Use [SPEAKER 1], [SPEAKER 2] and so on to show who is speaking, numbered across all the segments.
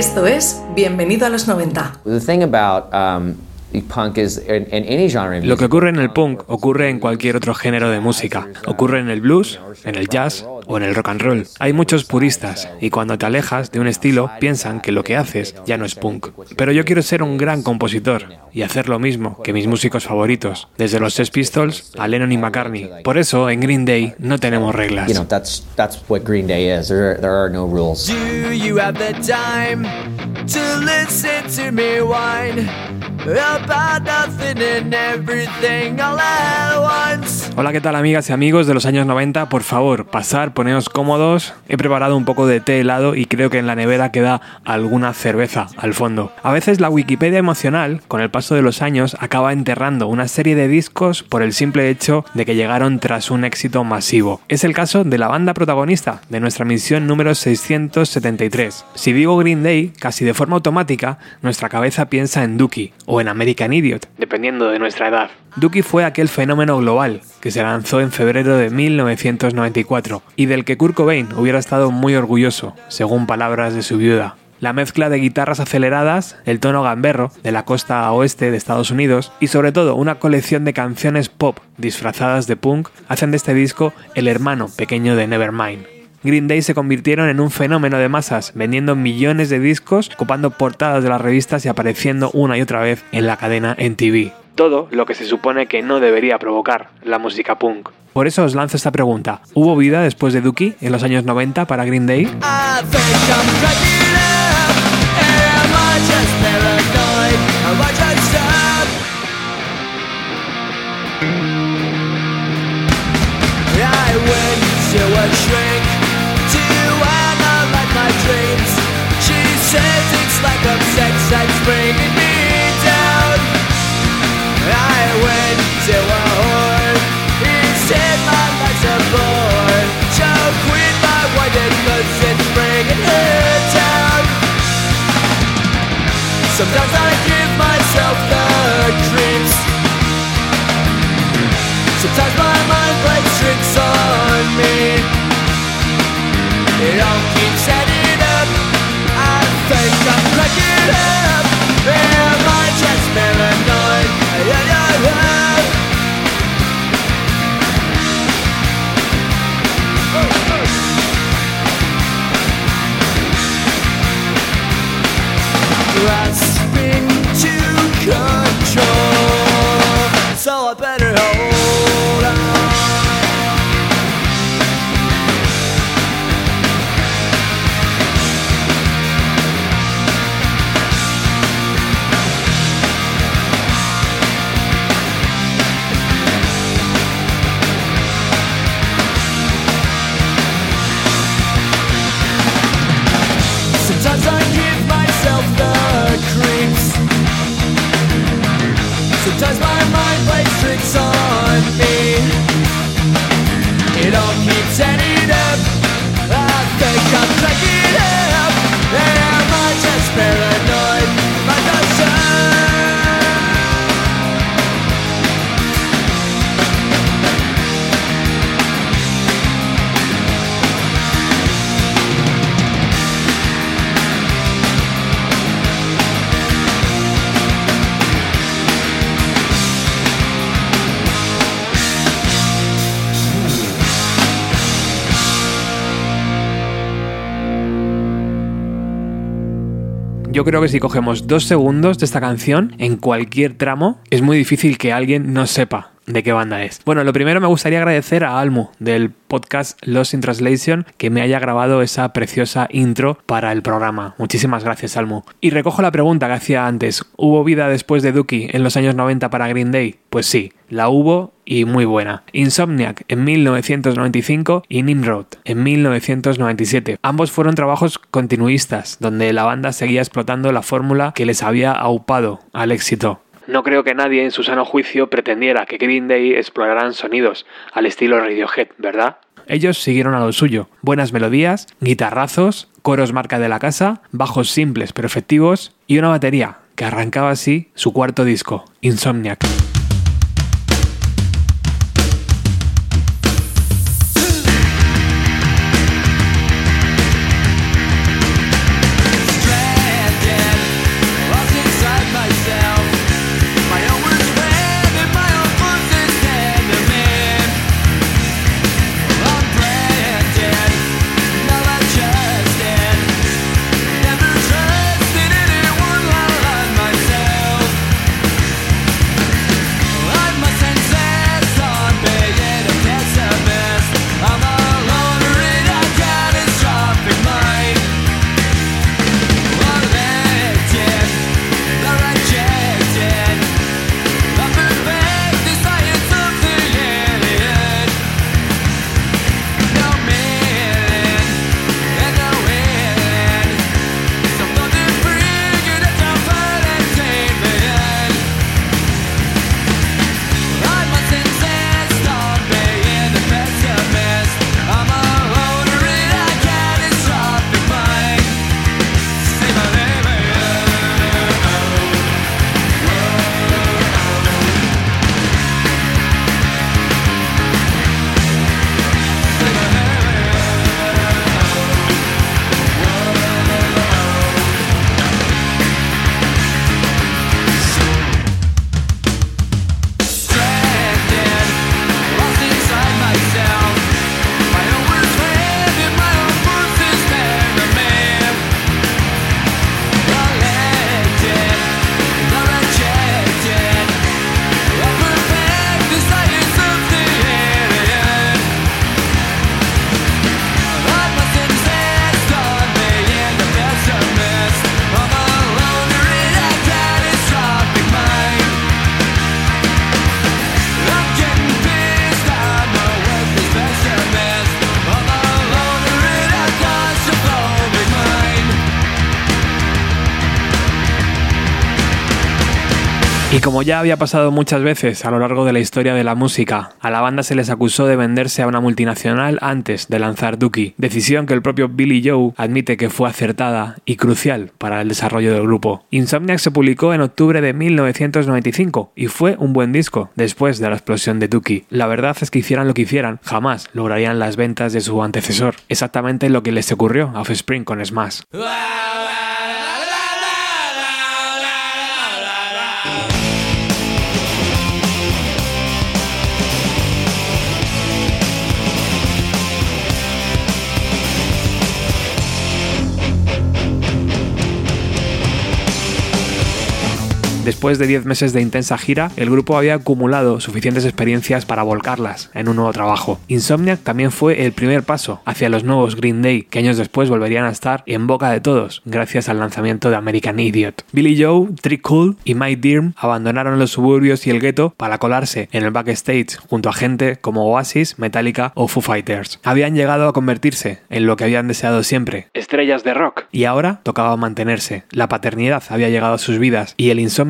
[SPEAKER 1] Esto es Bienvenido a los 90.
[SPEAKER 2] The thing about um, punk is in, in any genre of
[SPEAKER 3] Lo que ocurre en el punk ocurre en cualquier otro género de música. Ocurre en el blues, en el jazz o en el rock and roll. Hay muchos puristas y cuando te alejas de un estilo piensan que lo que haces ya no es punk. Pero yo quiero ser un gran compositor y hacer lo mismo que mis músicos favoritos, desde los Sex Pistols a Lennon y McCartney. Por eso en Green Day no tenemos reglas.
[SPEAKER 2] You know, that's that's what Green Day is. There, there are no rules.
[SPEAKER 4] Do you have the time to listen to me whine about nothing and everything all at once?
[SPEAKER 3] Hola, ¿qué tal amigas y amigos de los años 90? Por favor, pasar, poneos cómodos. He preparado un poco de té helado y creo que en la nevera queda alguna cerveza al fondo. A veces la Wikipedia emocional, con el paso de los años, acaba enterrando una serie de discos por el simple hecho de que llegaron tras un éxito masivo. Es el caso de la banda protagonista de nuestra misión número 673. Si digo Green Day, casi de forma automática, nuestra cabeza piensa en Dookie o en American Idiot, dependiendo de nuestra edad. Dookie fue aquel fenómeno global que se lanzó en febrero de 1994 y del que Kurt Cobain hubiera estado muy orgulloso, según palabras de su viuda. La mezcla de guitarras aceleradas, el tono gamberro de la costa oeste de Estados Unidos y sobre todo una colección de canciones pop disfrazadas de punk hacen de este disco el hermano pequeño de Nevermind. Green Day se convirtieron en un fenómeno de masas, vendiendo millones de discos, ocupando portadas de las revistas y apareciendo una y otra vez en la cadena MTV. Todo lo que se supone que no debería provocar la música punk. Por eso os lanzo esta pregunta. ¿Hubo vida después de Dookie en los años 90 para Green Day?
[SPEAKER 4] 什么样？
[SPEAKER 3] Yo creo que si cogemos dos segundos de esta canción en cualquier tramo, es muy difícil que alguien no sepa de qué banda es. Bueno, lo primero me gustaría agradecer a Almu del podcast Lost in Translation que me haya grabado esa preciosa intro para el programa. Muchísimas gracias, Almu. Y recojo la pregunta que hacía antes. ¿Hubo vida después de Dookie en los años 90 para Green Day? Pues sí, la hubo y muy buena. Insomniac en 1995 y Nimrod en 1997. Ambos fueron trabajos continuistas, donde la banda seguía explotando la fórmula que les había aupado al éxito. No creo que nadie en su sano juicio pretendiera que Green Day exploraran sonidos al estilo Radiohead, ¿verdad? Ellos siguieron a lo suyo. Buenas melodías, guitarrazos, coros marca de la casa, bajos simples pero efectivos y una batería que arrancaba así su cuarto disco, Insomniac. Y como ya había pasado muchas veces a lo largo de la historia de la música, a la banda se les acusó de venderse a una multinacional antes de lanzar Dookie, decisión que el propio Billy Joe admite que fue acertada y crucial para el desarrollo del grupo. Insomniac se publicó en octubre de 1995 y fue un buen disco después de la explosión de Dookie. La verdad es que hicieran lo que hicieran, jamás lograrían las ventas de su antecesor, exactamente lo que les ocurrió a Offspring con Smash. Después de 10 meses de intensa gira, el grupo había acumulado suficientes experiencias para volcarlas en un nuevo trabajo. Insomniac también fue el primer paso hacia los nuevos Green Day, que años después volverían a estar en boca de todos, gracias al lanzamiento de American Idiot. Billy Joe, Trick Cool y Mike Dirm abandonaron los suburbios y el gueto para colarse en el backstage junto a gente como Oasis, Metallica o Foo Fighters. Habían llegado a convertirse en lo que habían deseado siempre, estrellas de rock, y ahora tocaba mantenerse. La paternidad había llegado a sus vidas y el insomnio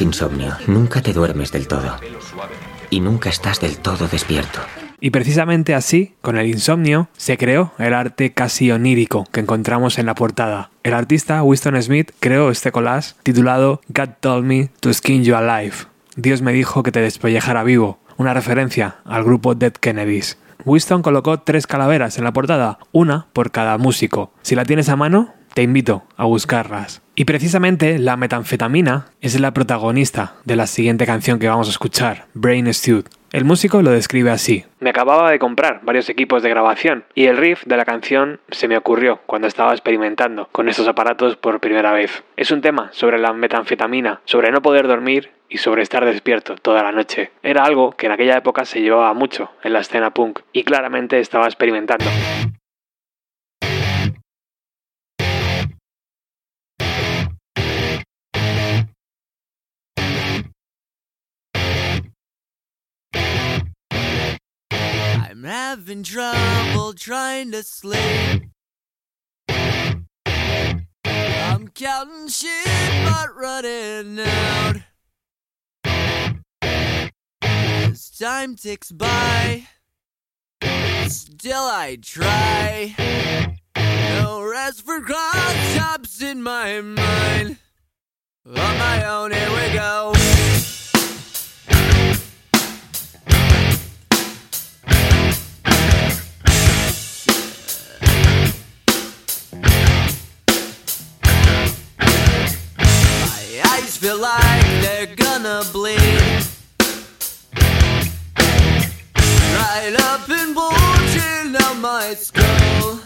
[SPEAKER 5] Insomnio, nunca te duermes del todo. Y nunca estás del todo despierto.
[SPEAKER 3] Y precisamente así, con el insomnio, se creó el arte casi onírico que encontramos en la portada. El artista Winston Smith creó este collage titulado God Told Me to Skin You Alive. Dios me dijo que te despollejara vivo, una referencia al grupo Dead Kennedys. Winston colocó tres calaveras en la portada, una por cada músico. Si la tienes a mano, te invito a buscarlas. Y precisamente la metanfetamina es la protagonista de la siguiente canción que vamos a escuchar, Brain Stewed. El músico lo describe así. Me acababa de comprar varios equipos de grabación y el riff de la canción se me ocurrió cuando estaba experimentando con estos aparatos por primera vez. Es un tema sobre la metanfetamina, sobre no poder dormir y sobre estar despierto toda la noche. Era algo que en aquella época se llevaba mucho en la escena punk y claramente estaba experimentando.
[SPEAKER 4] I'm having trouble trying to sleep. I'm counting sheep but running out. As time ticks by, still I try. No rest for cross in my mind. On my own, here we go. Feel like they're gonna bleed. Right up and bulging out my skull.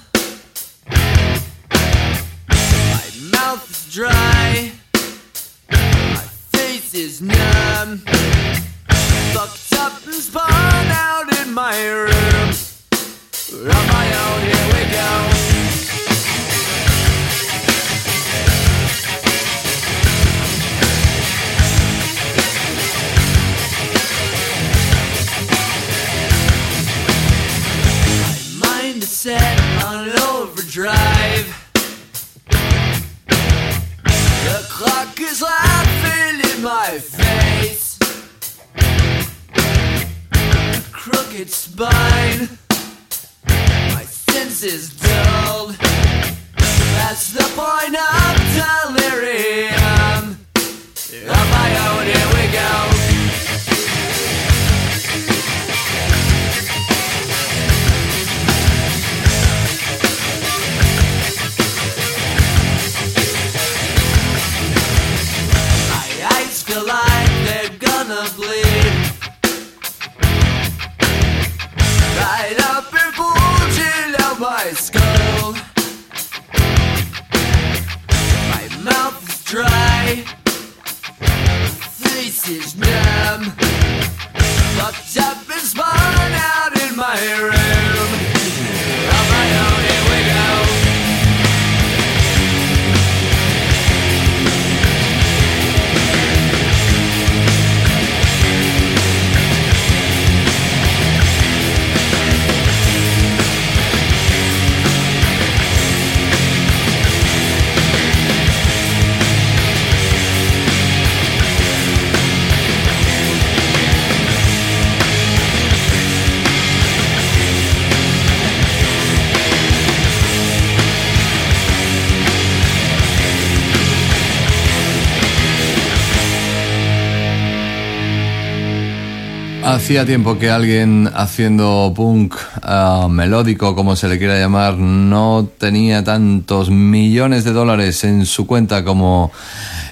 [SPEAKER 4] My mouth is dry. My face is numb. Fucked up and spun out in my room. On my own, here we go. Overdrive. The clock is laughing in my face. Crooked spine, my senses dulled. That's the point of delirium. eyes.
[SPEAKER 6] Hacía tiempo que alguien haciendo punk ah, melódico, como se le quiera llamar, no tenía tantos millones de dólares en su cuenta como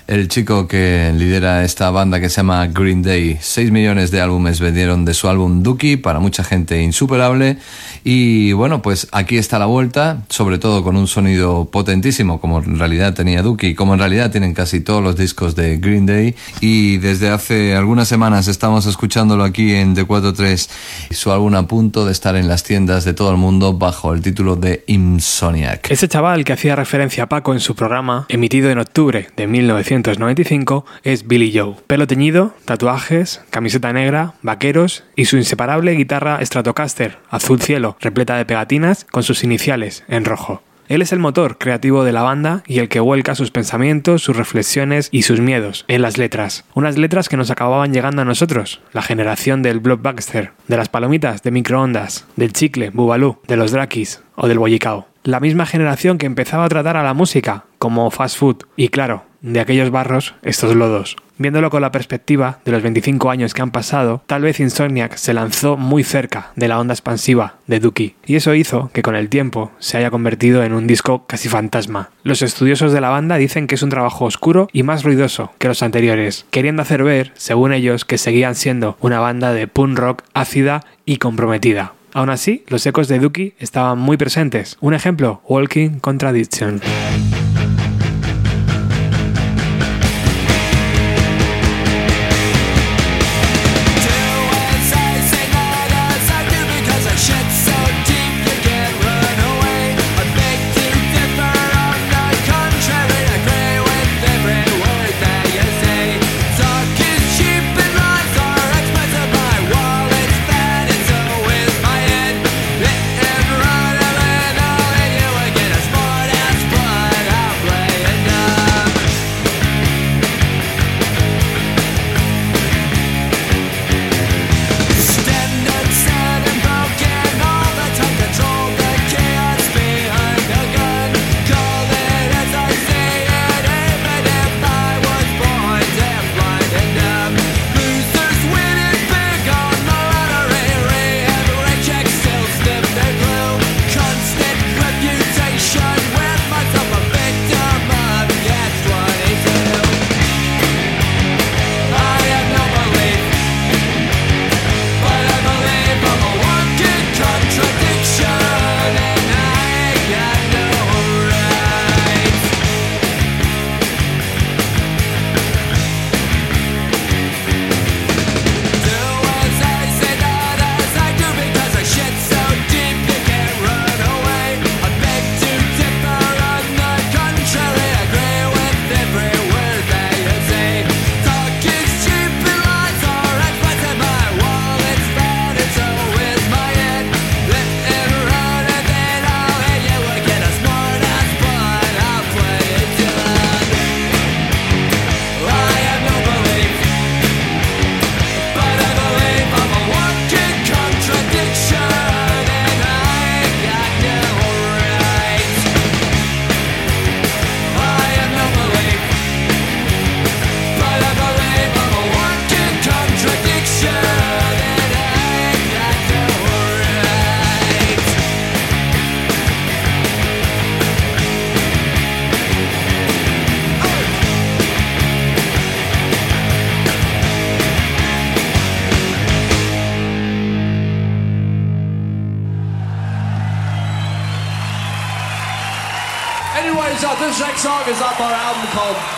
[SPEAKER 6] el chico que lidera esta banda que se llama Green Day. 6 millones de álbumes vendieron de su álbum Dookie, para mucha gente insuperable. Y bueno, pues aquí está la vuelta, sobre todo con un sonido potentísimo, como en realidad tenía Dookie, como en realidad tienen casi todos los discos de Green Day. Y desde hace algunas semanas estamos escuchándolo aquí en D43, su álbum a punto de estar en las tiendas de todo el mundo bajo el título de Insomniac.
[SPEAKER 3] Ese chaval que hacía referencia a Paco en su programa, emitido en octubre de 1995, es Billy Joe. Pelo teñido, tatuajes, camiseta negra, vaqueros y su inseparable guitarra Stratocaster, azul cielo, repleta de pegatinas con sus iniciales en rojo. Él es el motor creativo de la banda y el que vuelca sus pensamientos, sus reflexiones y sus miedos en las letras. Unas letras que nos acababan llegando a nosotros, la generación del blockbuster, de las palomitas de microondas, del chicle, bubalú, de los drakis o del bollicao. La misma generación que empezaba a tratar a la música como fast food y claro, de aquellos barros estos lodos. Viéndolo con la perspectiva de los 25 años que han pasado, tal vez Insomniac se lanzó muy cerca de la onda expansiva de Dookie, y eso hizo que con el tiempo se haya convertido en un disco casi fantasma. Los estudiosos de la banda dicen que es un trabajo oscuro y más ruidoso que los anteriores, queriendo hacer ver, según ellos, que seguían siendo una banda de punk rock ácida y comprometida. Aún así, los ecos de Dookie estaban muy presentes. Un ejemplo, Walking Contradiction.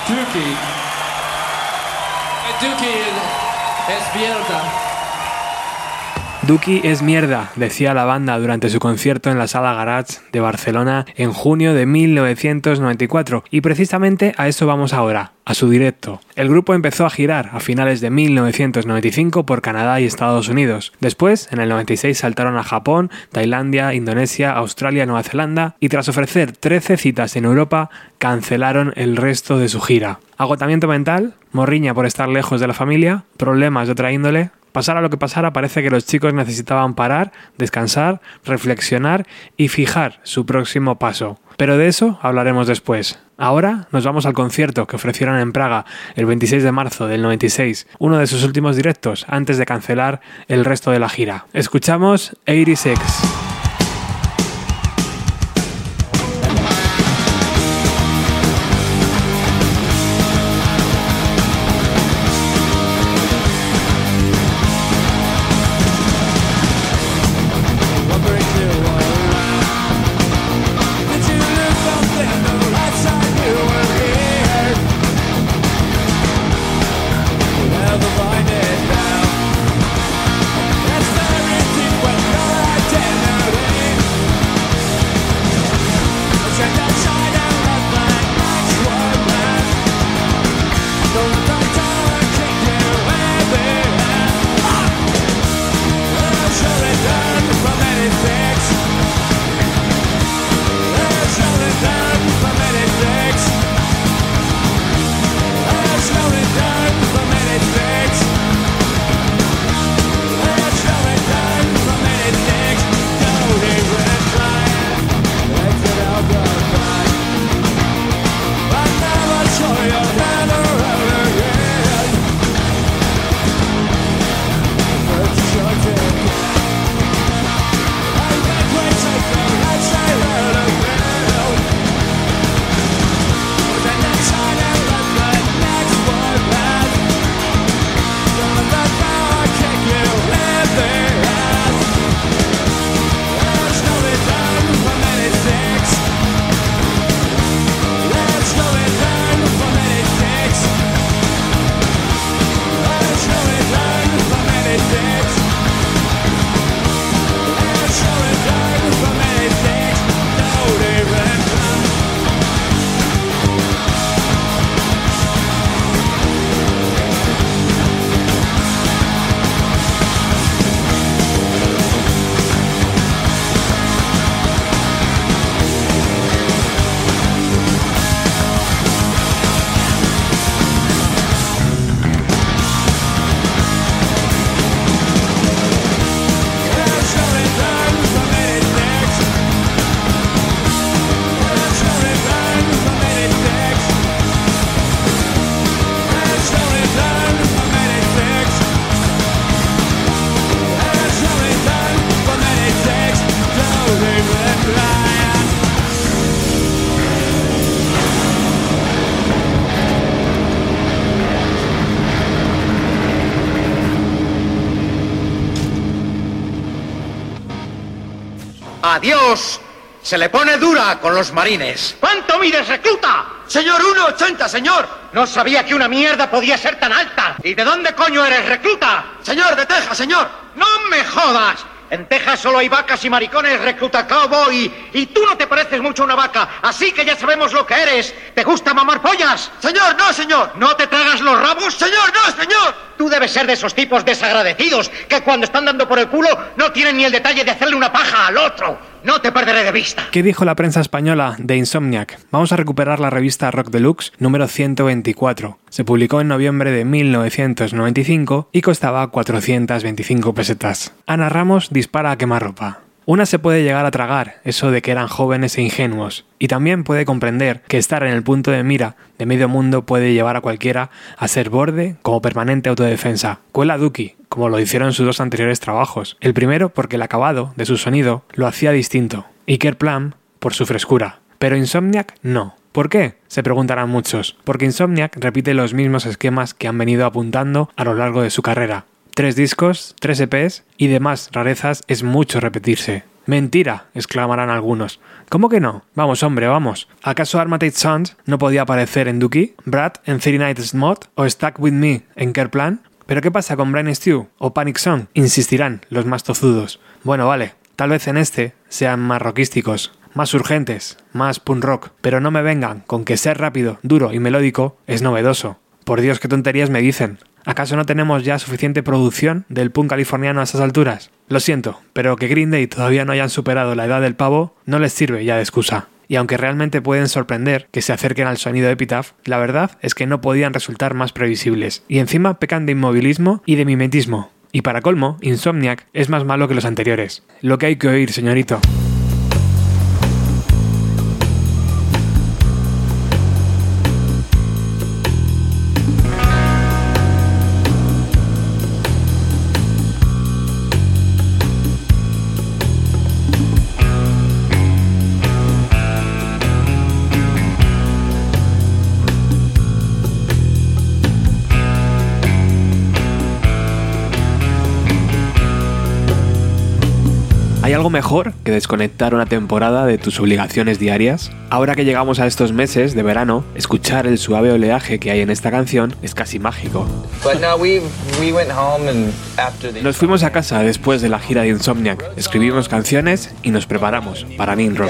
[SPEAKER 4] Called Dookie. And Dookie es mierda.
[SPEAKER 3] Duki es mierda, decía la banda durante su concierto en la Sala Garage de Barcelona en junio de 1994, y precisamente a eso vamos ahora, a su directo. El grupo empezó a girar a finales de 1995 por Canadá y Estados Unidos. Después, en el 96 saltaron a Japón, Tailandia, Indonesia, Australia, Nueva Zelanda y tras ofrecer 13 citas en Europa, cancelaron el resto de su gira. Agotamiento mental, morriña por estar lejos de la familia, problemas de otra índole, Pasara lo que pasara, parece que los chicos necesitaban parar, descansar, reflexionar y fijar su próximo paso. Pero de eso hablaremos después. Ahora nos vamos al concierto que ofrecieron en Praga el 26 de marzo del 96, uno de sus últimos directos antes de cancelar el resto de la gira. Escuchamos 86.
[SPEAKER 7] Se le pone dura con los marines. ¿Cuánto mides, recluta? Señor, 1,80, señor. No sabía que una mierda podía ser tan alta. ¿Y de dónde coño eres, recluta? Señor, de Texas, señor. No me jodas. En Texas solo hay vacas y maricones, recluta cowboy. Y tú no te pareces mucho a una vaca, así que ya sabemos lo que eres. ¿Te gusta mamar pollas? Señor, no, señor. ¿No te tragas los rabos? Señor, no, señor. Tú debes ser de esos tipos desagradecidos que cuando están dando por el culo no tienen ni el detalle de hacerle una paja al otro. No te perderé de vista.
[SPEAKER 3] ¿Qué dijo la prensa española de Insomniac? Vamos a recuperar la revista Rock Deluxe número 124. Se publicó en noviembre de 1995 y costaba 425 pesetas. Ana Ramos dispara a quemarropa. Una se puede llegar a tragar eso de que eran jóvenes e ingenuos, y también puede comprender que estar en el punto de mira de medio mundo puede llevar a cualquiera a ser borde como permanente autodefensa. Cuela Duki, como lo hicieron sus dos anteriores trabajos. El primero porque el acabado de su sonido lo hacía distinto, y Kerplan por su frescura. Pero Insomniac no. ¿Por qué? Se preguntarán muchos. Porque Insomniac repite los mismos esquemas que han venido apuntando a lo largo de su carrera. Tres discos, tres EPs y demás rarezas es mucho repetirse. Mentira, exclamarán algunos. ¿Cómo que no? Vamos, hombre, vamos. ¿Acaso Armated Sons no podía aparecer en Dookie? ¿Brad en 39 Mod? ¿O Stuck With Me en Kerplan? ¿Pero qué pasa con Brain Stew o Panic Song? Insistirán los más tozudos. Bueno, vale, tal vez en este sean más rockísticos, más urgentes, más punk rock, pero no me vengan con que ser rápido, duro y melódico es novedoso. Por Dios, qué tonterías me dicen. ¿Acaso no tenemos ya suficiente producción del punk californiano a esas alturas? Lo siento, pero que Green Day todavía no hayan superado la edad del pavo no les sirve ya de excusa. Y aunque realmente pueden sorprender que se acerquen al sonido de Epitaph, la verdad es que no podían resultar más previsibles. Y encima pecan de inmovilismo y de mimetismo. Y para colmo, Insomniac es más malo que los anteriores. Lo que hay que oír, señorito. Algo mejor que desconectar una temporada de tus obligaciones diarias? Ahora que llegamos a estos meses de verano, escuchar el suave oleaje que hay en esta canción es casi mágico. Nos fuimos a casa después de la gira de Insomniac, escribimos canciones y nos preparamos para Nimrod.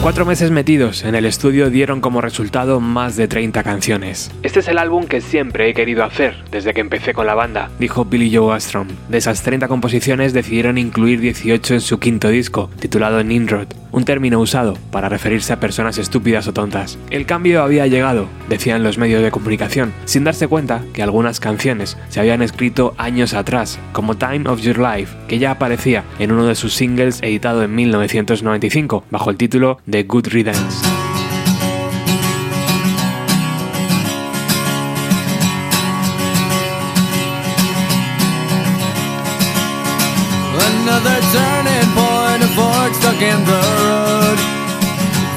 [SPEAKER 3] Cuatro meses metidos en el estudio dieron como resultado más de 30 canciones. Este es el álbum que siempre he querido hacer desde que empecé con la banda, dijo Billy Joe Armstrong. De esas 30 composiciones decidieron incluir 18 en su quinto disco, titulado Nimrod, un término usado para referirse a personas estúpidas o tontas. El cambio había llegado, decían los medios de comunicación, sin darse cuenta que algunas canciones se habían escrito años atrás, como Time of Your Life, que ya aparecía en uno de sus singles editado en 1995, bajo el título de Good Riddance.
[SPEAKER 4] Another turning point, a fork stuck in the road.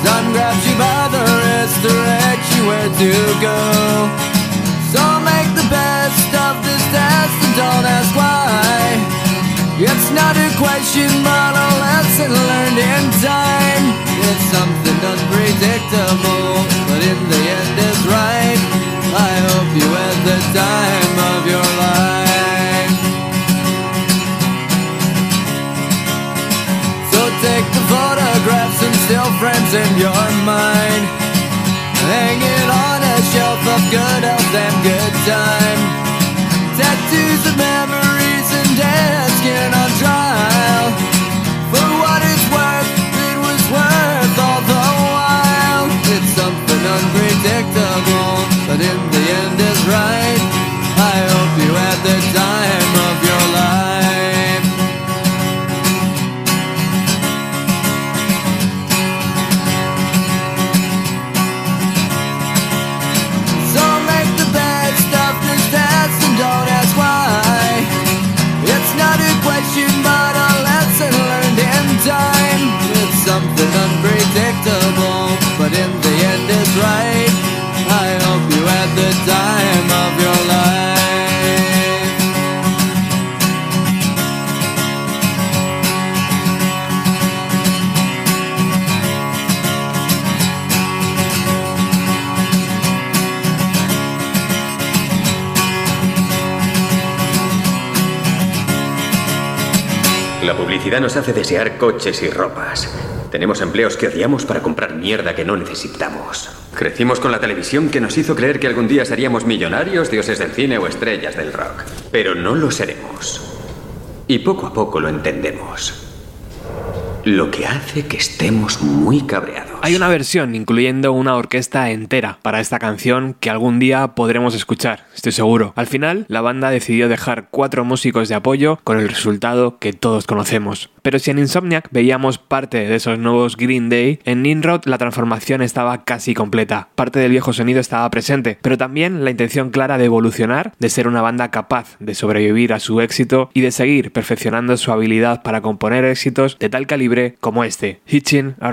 [SPEAKER 4] Sun grabs you by the wrist, directs you where to go. So make the best of this test and don't ask why. It's not a question, but a lesson learned in time. It's something unpredictable, but in the end it's right. I hope you had the time of your life. So take the photographs and still frames in your mind. Hang it on a shelf of good health and good try.
[SPEAKER 8] La publicidad nos hace desear coches y ropas. Tenemos empleos que odiamos para comprar mierda que no necesitamos. Crecimos con la televisión que nos hizo creer que algún día seríamos millonarios, dioses del cine o estrellas del rock. Pero no lo seremos. Y poco a poco lo entendemos. Lo que hace que estemos muy cabreados.
[SPEAKER 3] Hay una versión incluyendo una orquesta entera para esta canción que algún día podremos escuchar, estoy seguro. Al final, la banda decidió dejar cuatro músicos de apoyo con el resultado que todos conocemos. Pero si en Insomniac veíamos parte de esos nuevos Green Day, en Nimrod la transformación estaba casi completa. Parte del viejo sonido estaba presente, pero también la intención clara de evolucionar, de ser una banda capaz de sobrevivir a su éxito y de seguir perfeccionando su habilidad para componer éxitos de tal calibre como este, Hitching a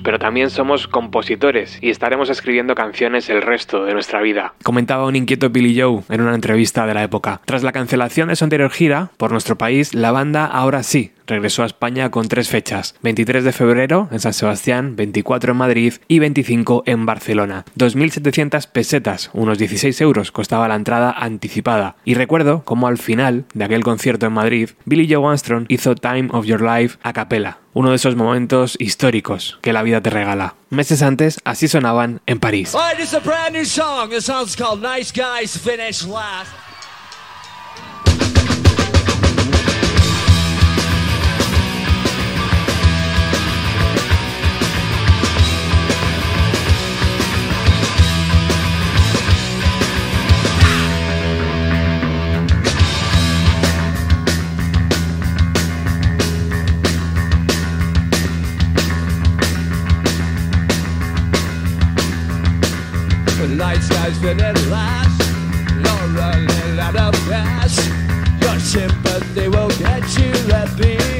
[SPEAKER 3] Pero también somos compositores y estaremos escribiendo canciones el resto de nuestra vida. Comentaba un inquieto Billy Joe en una entrevista de la época. Tras la cancelación de su anterior gira por nuestro país, la banda ahora sí regresó a España con tres fechas: 23 de febrero en San Sebastián, 24 en Madrid y 25 en Barcelona. 2.700 pesetas, unos 16 euros, costaba la entrada anticipada. Y recuerdo cómo al final de aquel concierto en Madrid, Billy Joe Armstrong hizo Time of Your Life a capela. Uno de esos momentos históricos que la vida te regala. Meses antes, así sonaban en París.
[SPEAKER 4] Alright, it's light skies faded last You're running out of gas Your sympathy will get you at the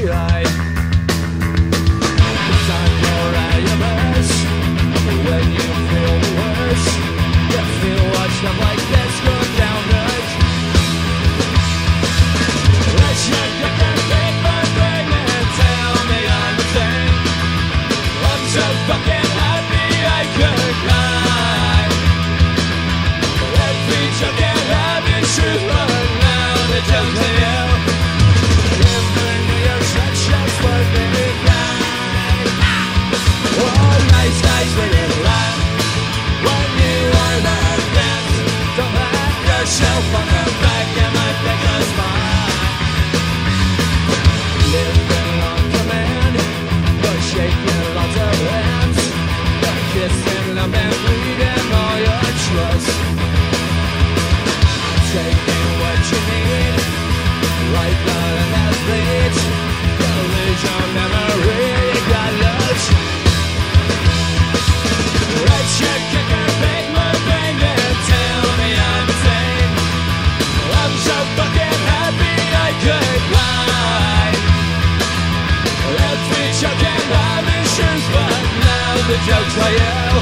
[SPEAKER 4] jokes I
[SPEAKER 9] am.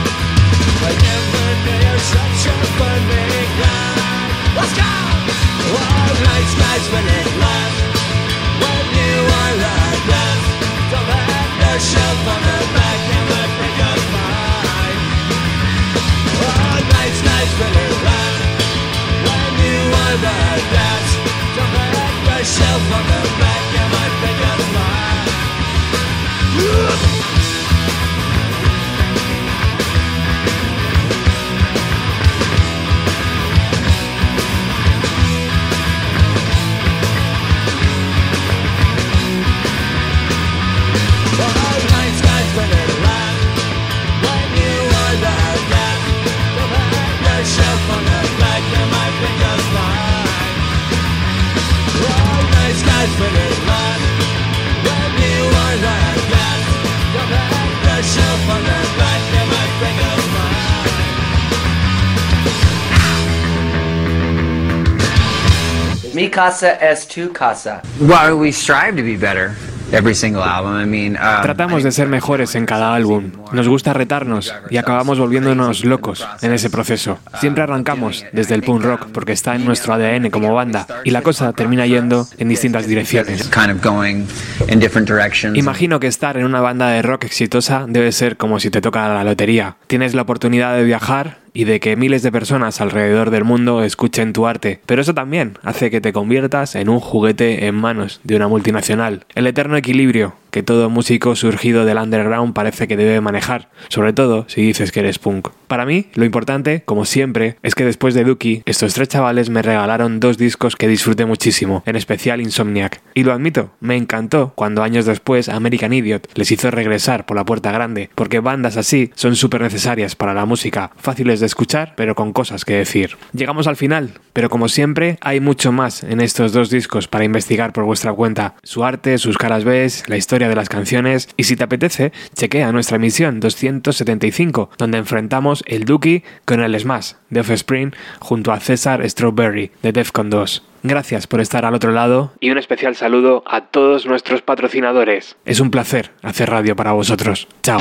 [SPEAKER 9] Casa es tu casa. Well, we strive to be better every single album. I mean, um,
[SPEAKER 3] Tratamos de ser mejores en cada álbum. Nos gusta retarnos y acabamos volviéndonos locos en ese proceso. Siempre arrancamos desde el punk rock porque está en nuestro ADN como banda y la cosa termina yendo en distintas direcciones.
[SPEAKER 9] kind of going in different directions.
[SPEAKER 3] Imagino que estar en una banda de rock exitosa debe ser como si te toca la lotería. Tienes la oportunidad de viajar y de que miles de personas alrededor del mundo escuchen tu arte, pero eso también hace que te conviertas en un juguete en manos de una multinacional. El eterno equilibrio que todo músico surgido del underground parece que debe manejar, sobre todo si dices que eres punk. Para mí, lo importante, como siempre, es que después de Dookie, estos tres chavales me regalaron dos discos que disfruté muchísimo, en especial Insomniac. Y lo admito, me encantó cuando años después American Idiot les hizo regresar por la puerta grande, porque bandas así son súper necesarias para la música, fáciles de escuchar, pero con cosas que decir. Llegamos al final, pero como siempre, hay mucho más en estos dos discos para investigar por vuestra cuenta. Su arte, sus caras B, la historia de las canciones, y si te apetece, chequea nuestra emisión 275, donde enfrentamos el Dookie con el Smash de Offspring junto a César Strawberry de Defcon 2. Gracias por estar al otro lado y un especial saludo a todos nuestros patrocinadores. Es un placer hacer radio para vosotros. Chao.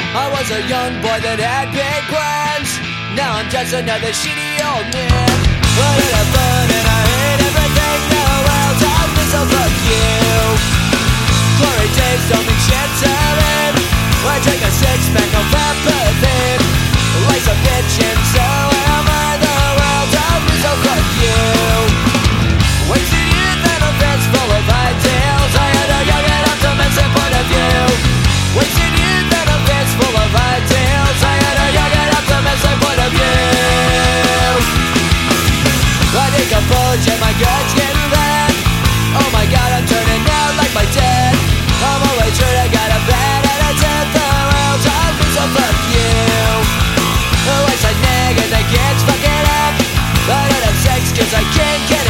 [SPEAKER 4] Glory days to him. I drink a six pack of empathy. Like some bitch and so am I. The world me so fuck you. Wasted youth and a fence full of ideals. I had a young and optimistic point of view. Wasted youth and a fence full of ideals. I had a young and optimistic point of view. I think a bulge and my gut's cause I can't get it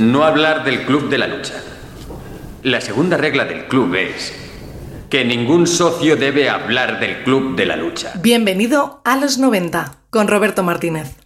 [SPEAKER 8] no hablar del club de la lucha. La segunda regla del club es que ningún socio debe hablar del club de la lucha.
[SPEAKER 1] Bienvenido a los 90 con Roberto Martínez.